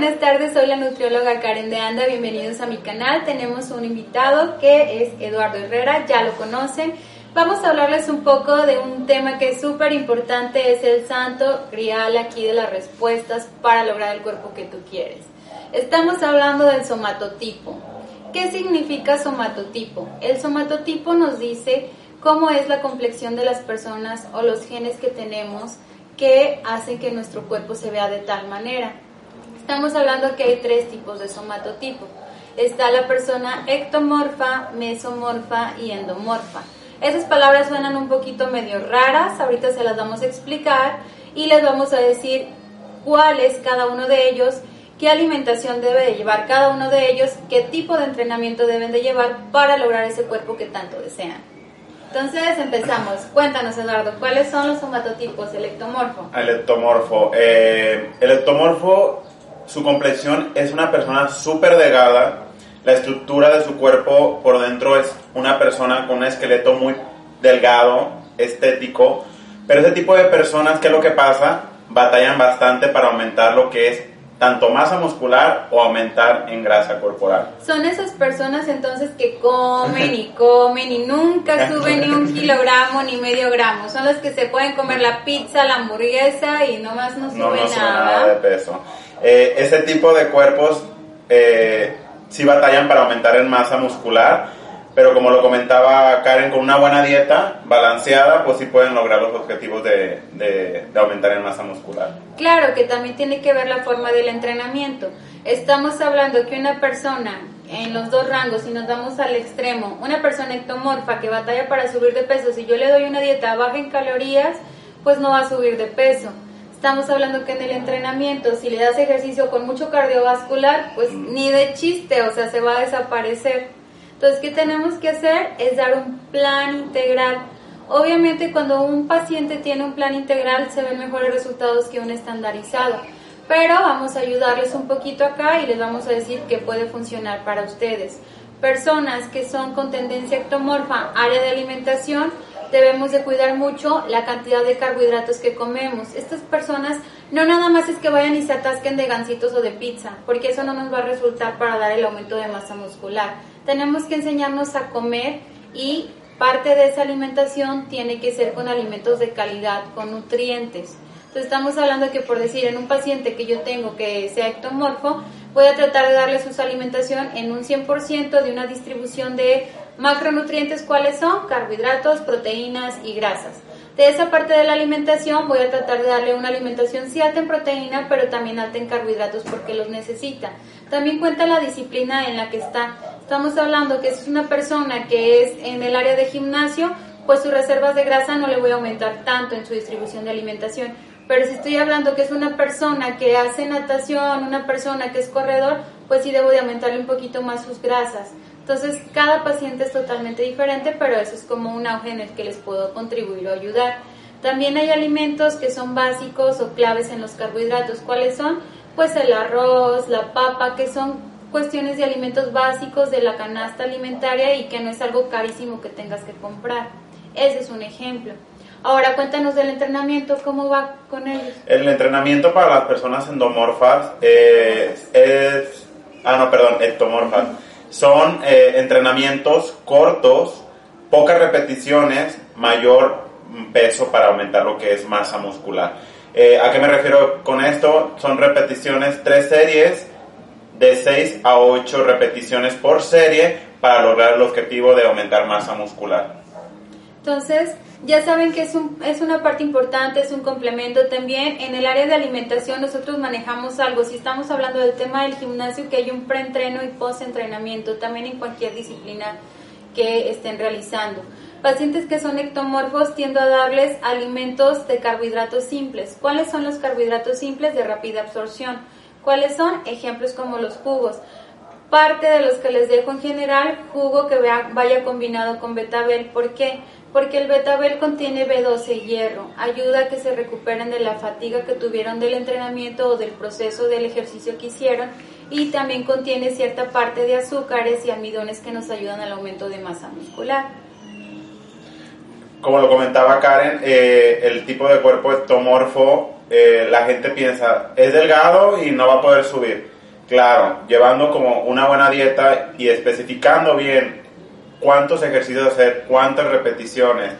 Buenas tardes, soy la nutrióloga Karen de Anda, bienvenidos a mi canal. Tenemos un invitado que es Eduardo Herrera, ya lo conocen. Vamos a hablarles un poco de un tema que es súper importante, es el santo grial aquí de las respuestas para lograr el cuerpo que tú quieres. Estamos hablando del somatotipo. ¿Qué significa somatotipo? El somatotipo nos dice cómo es la complexión de las personas o los genes que tenemos que hacen que nuestro cuerpo se vea de tal manera. Estamos hablando que hay tres tipos de somatotipo. Está la persona ectomorfa, mesomorfa y endomorfa. Esas palabras suenan un poquito medio raras, ahorita se las vamos a explicar y les vamos a decir cuál es cada uno de ellos, qué alimentación debe de llevar cada uno de ellos, qué tipo de entrenamiento deben de llevar para lograr ese cuerpo que tanto desean. Entonces empezamos. Cuéntanos, Eduardo, ¿cuáles son los somatotipos? El ectomorfo. El ectomorfo. Eh, el ectomorfo su complexión es una persona súper delgada, la estructura de su cuerpo por dentro es una persona con un esqueleto muy delgado, estético, pero ese tipo de personas, ¿qué es lo que pasa? Batallan bastante para aumentar lo que es tanto masa muscular o aumentar en grasa corporal. Son esas personas entonces que comen y comen y nunca suben ni un kilogramo ni medio gramo. Son las que se pueden comer la pizza, la hamburguesa y nomás no suben no, no sube nada. nada de peso. Eh, ese tipo de cuerpos eh, sí batallan para aumentar en masa muscular, pero como lo comentaba Karen, con una buena dieta balanceada, pues sí pueden lograr los objetivos de, de- de aumentar en masa muscular. Claro que también tiene que ver la forma del entrenamiento. Estamos hablando que una persona en los dos rangos, si nos vamos al extremo, una persona ectomorfa que batalla para subir de peso, si yo le doy una dieta baja en calorías, pues no va a subir de peso. Estamos hablando que en el entrenamiento, si le das ejercicio con mucho cardiovascular, pues ni de chiste, o sea, se va a desaparecer. Entonces, ¿qué tenemos que hacer? Es dar un plan integral. Obviamente, cuando un paciente tiene un plan integral, se ven mejores resultados que un estandarizado. Pero vamos a ayudarles un poquito acá y les vamos a decir que puede funcionar para ustedes. Personas que son con tendencia ectomorfa, área de alimentación, debemos de cuidar mucho la cantidad de carbohidratos que comemos. Estas personas no nada más es que vayan y se atasquen de gancitos o de pizza, porque eso no nos va a resultar para dar el aumento de masa muscular. Tenemos que enseñarnos a comer y parte de esa alimentación tiene que ser con alimentos de calidad, con nutrientes. Entonces estamos hablando que por decir en un paciente que yo tengo que sea ectomorfo, voy a tratar de darle su alimentación en un 100% de una distribución de macronutrientes, ¿cuáles son? Carbohidratos, proteínas y grasas. De esa parte de la alimentación voy a tratar de darle una alimentación sí alta en proteína, pero también alta en carbohidratos porque los necesita. También cuenta la disciplina en la que está. Estamos hablando que es una persona que es en el área de gimnasio, pues sus reservas de grasa no le voy a aumentar tanto en su distribución de alimentación. Pero si estoy hablando que es una persona que hace natación, una persona que es corredor, pues sí debo de aumentarle un poquito más sus grasas. Entonces, cada paciente es totalmente diferente, pero eso es como un auge en el que les puedo contribuir o ayudar. También hay alimentos que son básicos o claves en los carbohidratos. ¿Cuáles son? Pues el arroz, la papa, que son cuestiones de alimentos básicos de la canasta alimentaria y que no es algo carísimo que tengas que comprar. Ese es un ejemplo. Ahora cuéntanos del entrenamiento, ¿cómo va con ellos? El entrenamiento para las personas endomorfas es, ah no, perdón, ectomorfas. Son eh, entrenamientos cortos, pocas repeticiones, mayor peso para aumentar lo que es masa muscular. Eh, ¿A qué me refiero con esto? Son repeticiones, tres series de 6 a 8 repeticiones por serie para lograr el objetivo de aumentar masa muscular. Entonces, ya saben que es, un, es una parte importante, es un complemento también. En el área de alimentación nosotros manejamos algo, si estamos hablando del tema del gimnasio, que hay un preentreno y postentrenamiento, también en cualquier disciplina que estén realizando. Pacientes que son ectomorfos tiendo a darles alimentos de carbohidratos simples. ¿Cuáles son los carbohidratos simples de rápida absorción? ¿Cuáles son? Ejemplos como los jugos. Parte de los que les dejo en general, jugo que vaya combinado con betabel. ¿Por qué? Porque el betabel contiene B12 hierro, ayuda a que se recuperen de la fatiga que tuvieron del entrenamiento o del proceso del ejercicio que hicieron y también contiene cierta parte de azúcares y almidones que nos ayudan al aumento de masa muscular. Como lo comentaba Karen, eh, el tipo de cuerpo ectomorfo, eh, la gente piensa, es delgado y no va a poder subir. Claro, llevando como una buena dieta y especificando bien cuántos ejercicios hacer, cuántas repeticiones,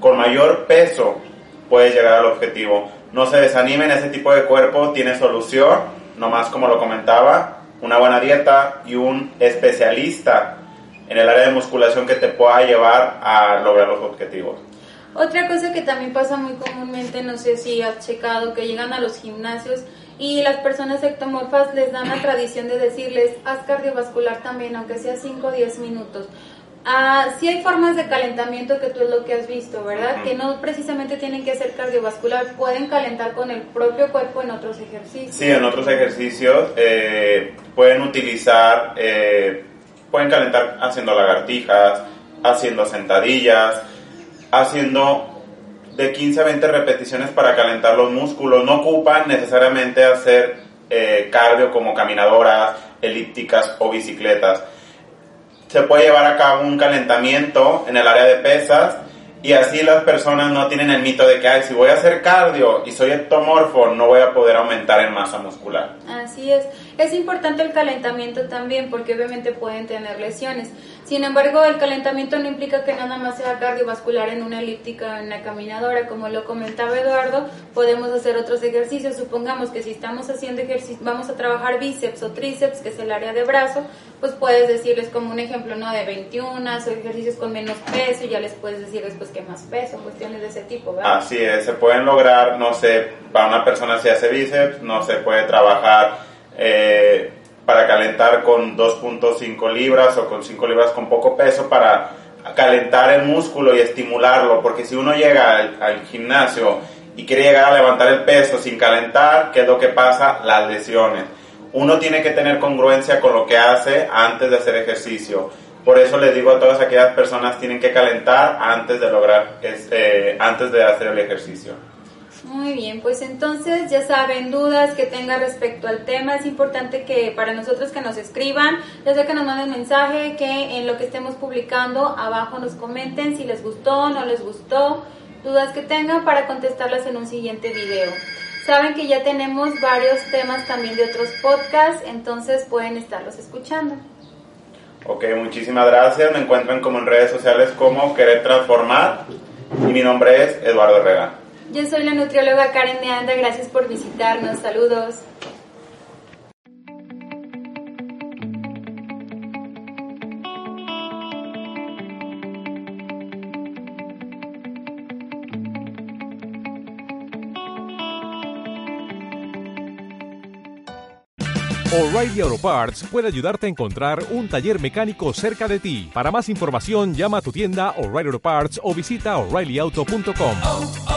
con mayor peso puedes llegar al objetivo. No se desanimen, ese tipo de cuerpo tiene solución, nomás como lo comentaba, una buena dieta y un especialista en el área de musculación que te pueda llevar a lograr los objetivos. Otra cosa que también pasa muy comúnmente, no sé si has checado, que llegan a los gimnasios y las personas ectomorfas les dan la tradición de decirles, haz cardiovascular también, aunque sea 5 o 10 minutos. Ah, sí hay formas de calentamiento que tú es lo que has visto, ¿verdad? Que no precisamente tienen que ser cardiovascular, pueden calentar con el propio cuerpo en otros ejercicios. Sí, en otros ejercicios eh, pueden utilizar, eh, pueden calentar haciendo lagartijas, haciendo sentadillas, haciendo de 15 a 20 repeticiones para calentar los músculos. No ocupan necesariamente hacer eh, cardio como caminadoras, elípticas o bicicletas. Se puede llevar a cabo un calentamiento en el área de pesas y así las personas no tienen el mito de que, Ay, si voy a hacer cardio y soy ectomorfo, no voy a poder aumentar en masa muscular. Así es. Es importante el calentamiento también porque obviamente pueden tener lesiones. Sin embargo, el calentamiento no implica que nada más sea cardiovascular en una elíptica, en una caminadora. Como lo comentaba Eduardo, podemos hacer otros ejercicios. Supongamos que si estamos haciendo ejercicio, vamos a trabajar bíceps o tríceps, que es el área de brazo, pues puedes decirles como un ejemplo, ¿no? De 21 o ejercicios con menos peso y ya les puedes decir después que más peso, cuestiones de ese tipo, ¿verdad? Así es, se pueden lograr, no sé, para una persona si hace bíceps, no se puede trabajar eh, para calentar con 2.5 libras o con 5 libras con poco peso para calentar el músculo y estimularlo, porque si uno llega al, gimnasio y quiere llegar a levantar el peso sin calentar, ¿qué es lo que pasa? Las lesiones. Uno tiene que tener congruencia con lo que hace antes de hacer ejercicio. Por eso les digo a todas aquellas personas tienen que calentar antes de lograr, este, antes de hacer el ejercicio. Muy bien, pues entonces ya saben, dudas que tengan respecto al tema, es importante que para nosotros que nos escriban, ya sea que nos manden mensaje, que en lo que estemos publicando abajo nos comenten si les gustó, no les gustó, dudas que tengan para contestarlas en un siguiente video. Saben que ya tenemos varios temas también de otros podcasts, entonces pueden estarlos escuchando. Ok, muchísimas gracias. Me encuentran como en redes sociales como Querer Transformar y mi nombre es Eduardo Herrera. Yo soy la nutrióloga Karen Meanda, gracias por visitarnos, saludos. O'Reilly Auto Parts puede ayudarte a encontrar un taller mecánico cerca de ti. Para más información, llama a tu tienda O'Reilly Auto Parts o visita oreillyauto.com.